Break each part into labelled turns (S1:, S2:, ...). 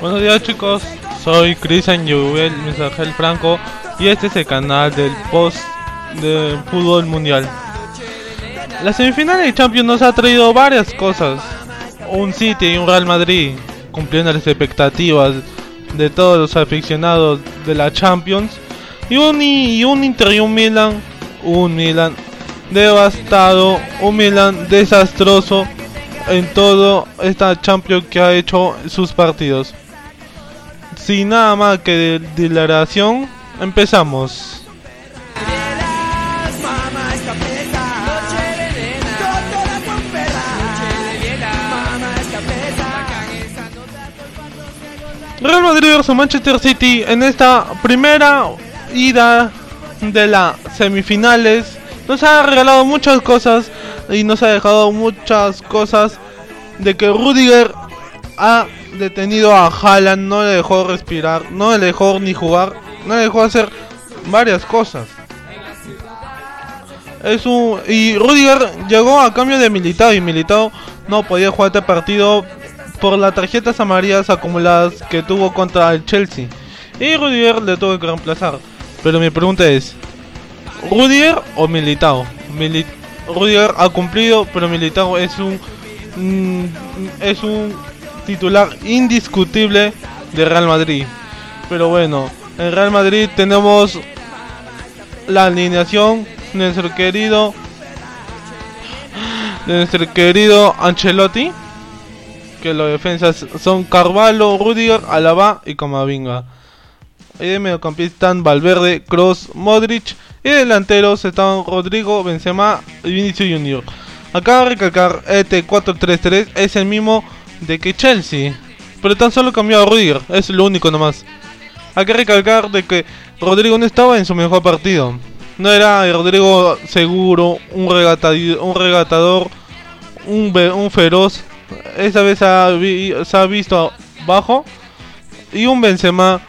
S1: Buenos días chicos, soy Cristian Yuvel Mensajel Franco y este es el canal del post de fútbol mundial. La semifinal de Champions nos ha traído varias cosas. Un City y un Real Madrid cumpliendo las expectativas de todos los aficionados de la Champions. Y un, y un Inter y un Milan, un Milan devastado, un Milan desastroso en todo esta Champions que ha hecho sus partidos. Sin nada más que de declaración, empezamos. Real Madrid vs Manchester City en esta primera ida de las semifinales nos ha regalado muchas cosas y nos ha dejado muchas cosas de que Rudiger ha detenido a Haaland, no le dejó respirar, no le dejó ni jugar, no le dejó hacer varias cosas. Es un y Rudiger llegó a cambio de Militao y Militao no podía jugar este partido por las tarjetas amarillas acumuladas que tuvo contra el Chelsea. Y Rudiger le tuvo que reemplazar. Pero mi pregunta es, ¿Rudiger o Militao? Rudiger ha cumplido, pero Militao es un mm, es un titular indiscutible de Real Madrid. Pero bueno, en Real Madrid tenemos la alineación de nuestro querido de nuestro querido Ancelotti que los defensas son Carvalho, Rudiger, Alaba y Comavinga. Y de mediocampista Valverde, Cross, Modric y delanteros están Rodrigo, Benzema y Vinicius Junior. Acá recalcar este 4-3-3 es el mismo de que Chelsea, pero tan solo cambiado a Rudiger, es lo único nomás. Hay que recalcar de que Rodrigo no estaba en su mejor partido. No era Rodrigo seguro, un, un regatador, un, feroz esta vez se ha visto bajo. Y un Benzema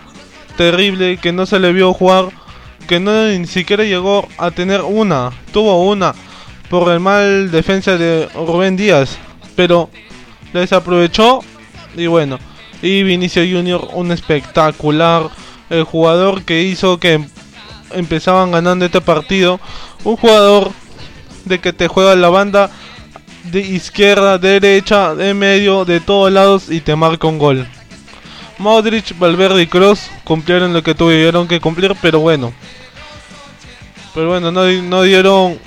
S1: terrible que no se le vio jugar. Que no ni siquiera llegó a tener una. Tuvo una por el mal defensa de Rubén Díaz. Pero desaprovechó. Y bueno. Y Vinicio Junior, un espectacular. El jugador que hizo que empezaban ganando este partido. Un jugador de que te juega la banda de izquierda, derecha, de medio, de todos lados y te marca un gol. Modric, Valverde y Cross cumplieron lo que tuvieron que cumplir, pero bueno. Pero bueno, no, no dieron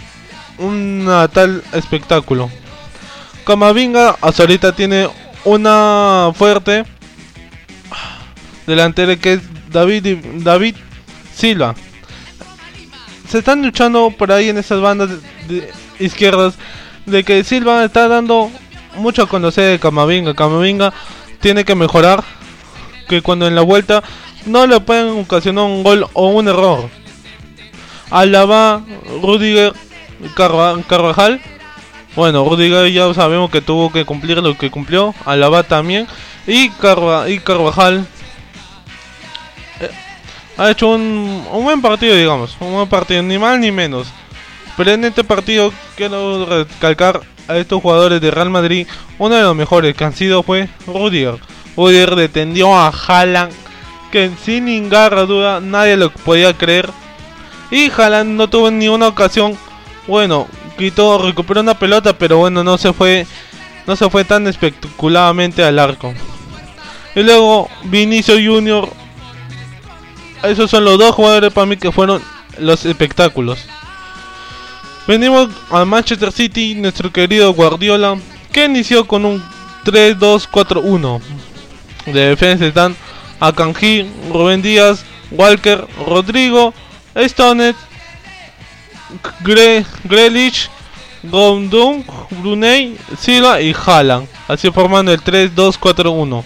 S1: un tal espectáculo. Camavinga hasta ahorita tiene una fuerte delantera que es David, David Silva. Se están luchando por ahí en esas bandas de izquierdas de que Silva está dando mucho a conocer de Camavinga. Camavinga tiene que mejorar. Que cuando en la vuelta no le pueden ocasionar un gol o un error. Alaba, Rudiger, Carvajal. Bueno, Rudiger ya sabemos que tuvo que cumplir lo que cumplió. Alaba también. Y, y Carvajal eh, ha hecho un, un buen partido, digamos. Un buen partido, ni mal ni menos. Pero en este partido quiero recalcar a estos jugadores de Real Madrid. Uno de los mejores que han sido fue Rudiger. Rudiger detendió a Haaland. Que sin ninguna duda nadie lo podía creer. Y Haaland no tuvo ni una ocasión. Bueno, quitó, recuperó una pelota, pero bueno, no se fue. No se fue tan espectacularmente al arco. Y luego Vinicio Junior. Esos son los dos jugadores para mí que fueron los espectáculos. Venimos a Manchester City, nuestro querido Guardiola, que inició con un 3-2-4-1. De defensa están Akanji, Rubén Díaz, Walker, Rodrigo, Stonet, Gre Grealish, Gondung, Brunei, Silva y Haaland. Así formando el 3-2-4-1.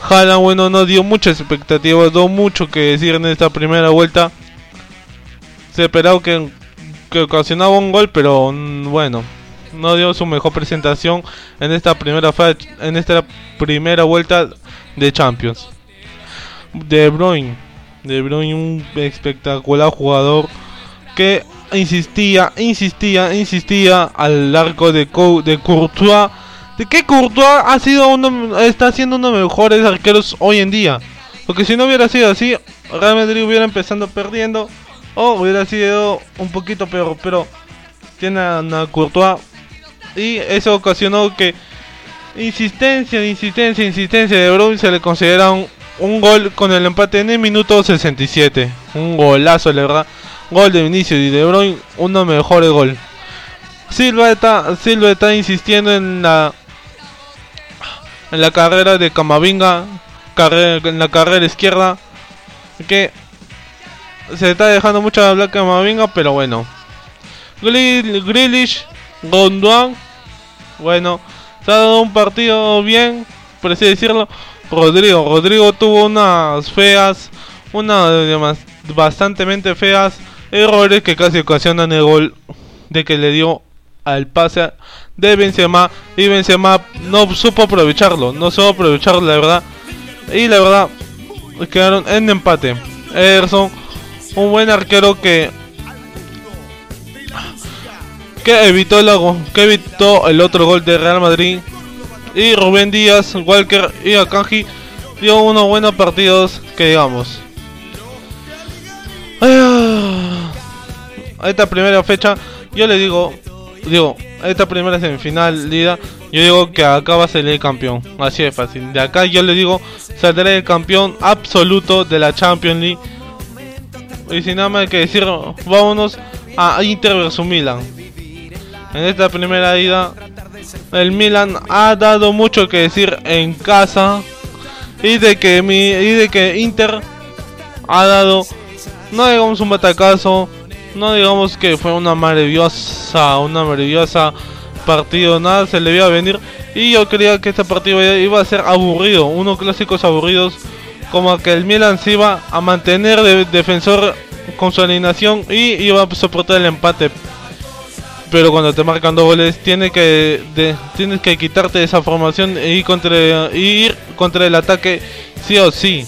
S1: Haaland, bueno, no dio muchas expectativas, dio mucho que decir en esta primera vuelta. Se esperaba que que ocasionaba un gol, pero mm, bueno, no dio su mejor presentación en esta primera en esta primera vuelta de Champions. De Bruyne, De Bruyne un espectacular jugador que insistía, insistía, insistía al arco de, de Courtois de que Courtois ha sido uno, está siendo uno de los mejores arqueros hoy en día. Porque si no hubiera sido así, Real Madrid hubiera empezado perdiendo o hubiera sido un poquito peor. Pero tiene a, Courtois y eso ocasionó que insistencia, insistencia, insistencia de Bruyne se le considera un, un, gol con el empate en el minuto 67. Un golazo, la verdad. Gol de Vinicius y de Bruyne, uno mejor gol. Silva está, Silva está insistiendo en la en la carrera de Camavinga, en la carrera izquierda, que se está dejando mucho hablar Camavinga, pero bueno. Grealish, Gondwan, bueno, se ha dado un partido bien, por así decirlo. Rodrigo, Rodrigo tuvo unas feas, unas bastante feas errores que casi ocasionan el gol de que le dio al pase de Benzema y Benzema no supo aprovecharlo, no supo aprovecharlo la verdad y la verdad quedaron en empate. Ederson, un buen arquero que que evitó el que evitó el otro gol de Real Madrid y Rubén Díaz, Walker y Akanji dio unos buenos partidos que digamos. Esta primera fecha yo le digo digo, esta primera semifinal Lida, yo digo que acá va a salir el campeón. Así de fácil. De acá yo le digo, saldrá el campeón absoluto de la Champions League. Y sin nada más que decir, vámonos a Inter vs Milan. En esta primera ida, el Milan ha dado mucho que decir en casa. Y de que, mi, y de que Inter ha dado, no digamos un batacazo, no digamos que fue una maravillosa, una maravillosa partido, nada se le iba a venir. Y yo creía que este partido iba a ser aburrido, unos clásicos aburridos, como que el Milan se iba a mantener de defensor con su alineación y iba a soportar el empate. Pero cuando te marcan dos goles, tienes que, tienes que quitarte esa formación y, contra, ir contra el ataque sí o sí.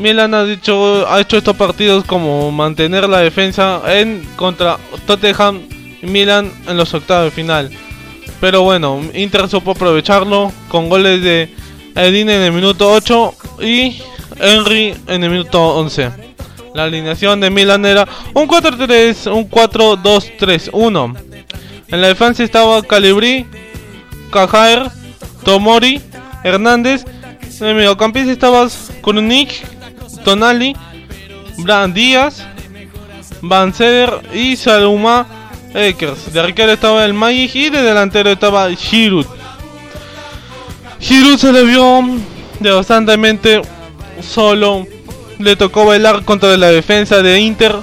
S1: Milan ha dicho ha hecho estos partidos como mantener la defensa en contra Tottenham y Milan en los octavos de final. Pero bueno, Inter supo aprovecharlo con goles de Edine en el minuto 8 y Henry en el minuto 11. La alineación de Milan era un 4-3, un 4-2-3-1. En la defensa estaba Calibri, Cajaer, Tomori, Hernández. En el mediocampista estaba Nick Tonali, Brand Díaz, Van Seder y Saluma Ekers. De arquero estaba el Magic y de delantero estaba Giroud. Giroud se le vio de bastantemente solo. Le tocó bailar contra la defensa de Inter.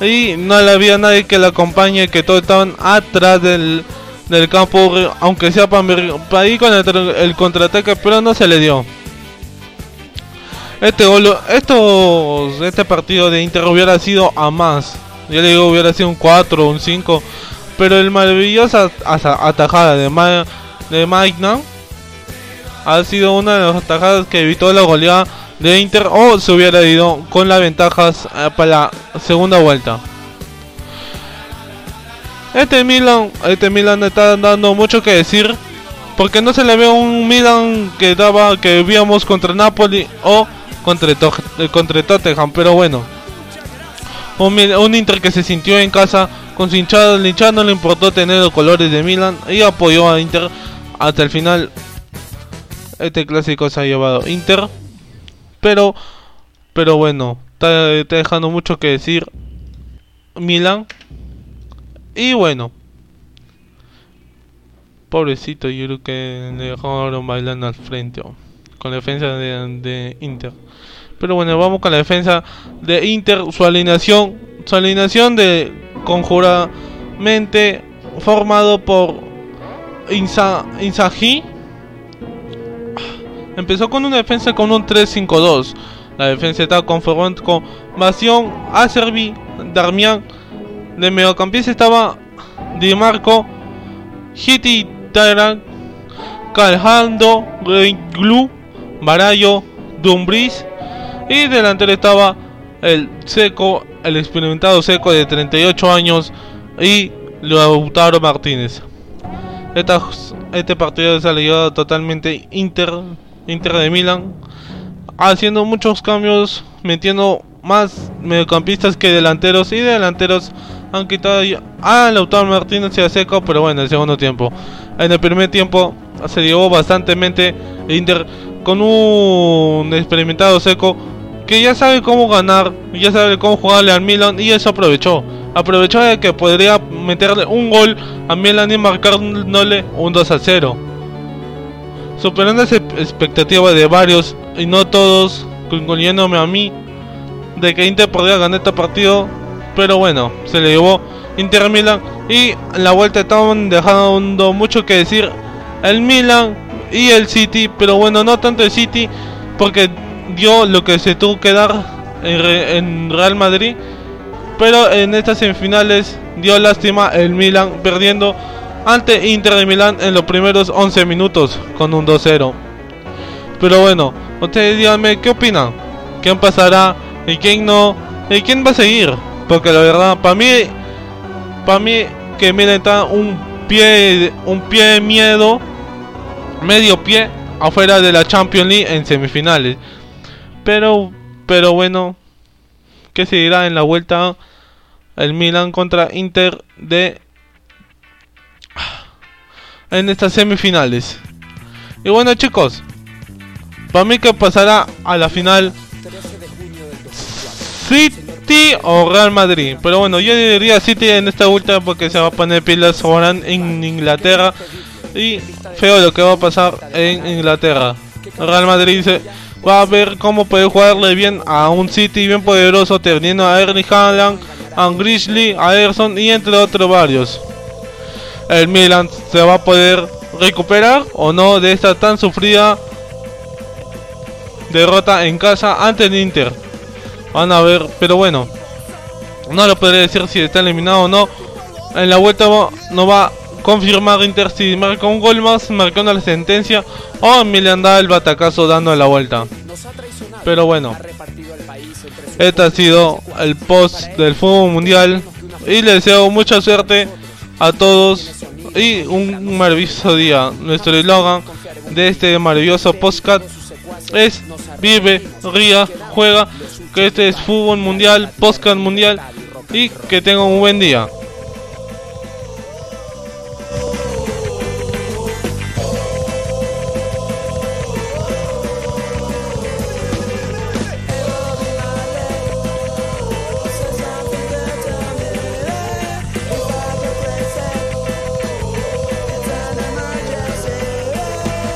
S1: Y no le había nadie que le acompañe, que todos estaban atrás del, del campo, aunque sea para, ir con el, el contraataque, pero no se le dio. Este gol, estos, este partido de Inter hubiera sido a más. Yo le digo, hubiera sido un 4 un 5. Pero el maravillosa atajada de, Ma de Magna ha sido una de las atajadas que evitó la goleada de Inter o se hubiera ido con las ventajas eh, para la segunda vuelta. Este Milan, este Milan está dando mucho que decir porque no se le ve un Milan que daba que víamos contra Napoli o contra, eh, contra Tottenham, pero bueno. Un, Inter que se sintió en casa con su hinchada, el no le importó tener los colores de Milan y apoyó a Inter hasta el final. Este clásico se ha llevado Inter, pero, pero bueno, está, dejando mucho que decir Milan. Y bueno, pobrecito, yo creo que le dejaron bailando al frente con defensa de, Inter. Pero bueno, vamos con la defensa de Inter. Su alineación, su alineación de conjuramente formado por Insa, Inzaghi. Empezó con una defensa con un 3-5-2. La defensa estaba conformada con Masion, Acerbi, Darmian. De mediocampista estaba Di Marco, Hiti Taran, Calhando, Glu, Barayo, Dumbriz y delantero estaba el seco, el experimentado seco de 38 años y Lautaro Martínez. este partido se ha totalmente Inter, Inter de Milan, haciendo muchos cambios, metiendo más mediocampistas que delanteros y delanteros han quitado a Lautaro Martínez y a Seco, pero bueno, el segundo tiempo. En el primer tiempo se llevó bastantemente Inter con un experimentado Seco que ya sabe cómo ganar, ya sabe cómo jugarle al Milan y eso aprovechó. Aprovechó de que podría meterle un gol a Milan y marcándole un 2 a 0. Superando esa expectativa de varios y no todos, incluyéndome a mí, de que Inter podría ganar este partido, pero bueno, se le llevó Inter Milan y en la vuelta estaban dejando mucho que decir el Milan y el City, pero bueno, no tanto el City porque dio lo que se tuvo que dar en, Real Madrid. Pero en estas semifinales dio lástima el Milan perdiendo ante Inter de Milán en los primeros 11 minutos con un 2-0. Pero bueno, ustedes díganme qué opinan. ¿Quién pasará y quién no? ¿Y quién va a seguir? Porque la verdad, para mí, para mí que Milan está un pie, un pie de miedo, medio pie afuera de la Champions League en semifinales. Pero, pero bueno, que seguirá en la vuelta el Milan contra Inter de en estas semifinales. Y bueno chicos, para mí que pasará a la final City o Real Madrid. Pero bueno, yo diría City en esta vuelta porque se va a poner pilas ahora en Inglaterra. Y feo lo que va a pasar en Inglaterra. Real Madrid dice va a ver cómo puede jugarle bien a un City bien poderoso teniendo a Ernie Haaland, a Grizzly, a Ederson y entre otros varios. El Milan se va a poder recuperar o no de esta tan sufrida derrota en casa ante el Inter. Van a ver, pero bueno, no lo podré decir si está eliminado o no. En la vuelta no va a confirmar Inter si marca un gol más, marcando la sentencia o Milan da el batacazo dando la vuelta. Pero bueno, este ha sido el post del fútbol mundial y les deseo mucha suerte a todos y un maravilloso día. Nuestro eslogan de este maravilloso podcast es vive, ría, juega, que este es fútbol mundial, podcast mundial y que tengan un buen día.